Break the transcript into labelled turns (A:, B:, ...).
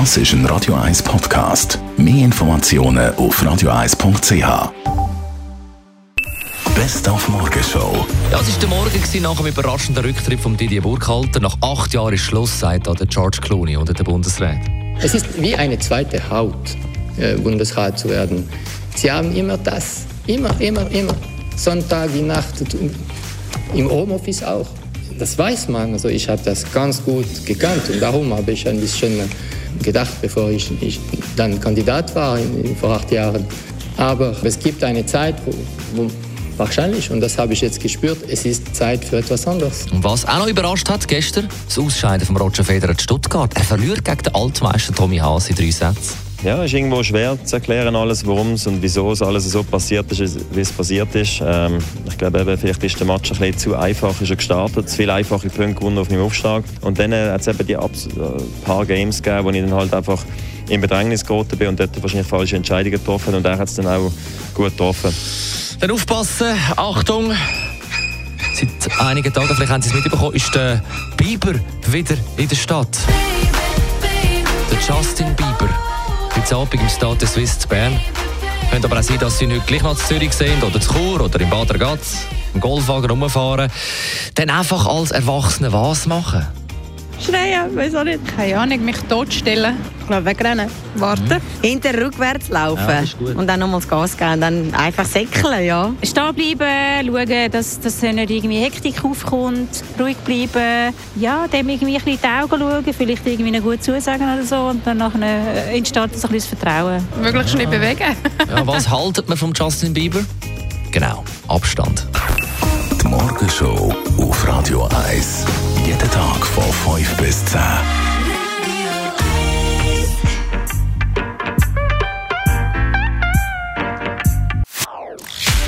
A: Das ist ein Radio 1 Podcast. Mehr Informationen auf radio1.ch. Best auf Morgenshow.
B: Ja, es war der Morgen gewesen, nach dem überraschenden Rücktritt von Didier Burkhalter. Nach acht Jahren ist Schluss, sagt der George Clooney unter der Bundesrat.
C: Es ist wie eine zweite Haut, äh, Bundesrat zu werden. Sie haben immer das, immer, immer, immer. Sonntag, die Nacht, im Homeoffice auch. Das weiß man. Also ich habe das ganz gut gekannt und darum habe ich ein bisschen gedacht, bevor ich, ich dann Kandidat war in, vor acht Jahren. Aber es gibt eine Zeit, wo, wo Wahrscheinlich, und das habe ich jetzt gespürt, es ist Zeit für etwas anderes.
B: Und was auch noch überrascht hat gestern, das Ausscheiden von Roger Federer in Stuttgart. Er verliert gegen den Altmeister Tommy Haas in drei Sätzen.
D: Ja, ist irgendwo schwer zu erklären, alles, warum es und wieso es alles so passiert ist, wie es passiert ist. Ähm, ich glaube, eben, vielleicht ist der Match ein bisschen zu einfach ist er gestartet, zu viele einfache Punkte gewonnen auf meinem Aufschlag. Und dann äh, hat es eben die Abs äh, paar Games gegeben, wo ich dann halt einfach in Bedrängnis geraten bin und dort wahrscheinlich falsche Entscheidungen getroffen und er hat es dann auch gut getroffen.
B: Dann aufpassen, Achtung! Seit einigen Tagen, vielleicht haben Sie es mitbekommen, ist der Bieber wieder in der Stadt. Heute Abend im Stade Suisse zu Bern. Könnte aber auch sein, dass Sie nicht gleich noch zu Zürich sind oder zu Chur oder im Bad Ragaz, im Golfwagen rumfahren. Dann einfach als Erwachsene was machen?
E: Schreien, weiß auch nicht. Keine Ahnung, mich totstellen. Ich glaube, wegrennen. Warten. Mhm.
F: Hinter rückwärts laufen. Ja, und dann nochmals Gas geben. Und dann einfach säckeln, ja.
E: Stehen bleiben, schauen, dass, dass nicht irgendwie Hektik aufkommt. Ruhig bleiben. Ja, dem irgendwie ein bisschen in die Augen schauen. Vielleicht irgendwie gut zusagen oder so. Und dann nachher entsteht so ein bisschen Vertrauen. Möglichst nicht bewegen.
B: ja, was haltet man von Justin Bieber? Genau, Abstand.
A: Die Morgenshow auf Radio 1. Jeden Tag von 5 bis 10.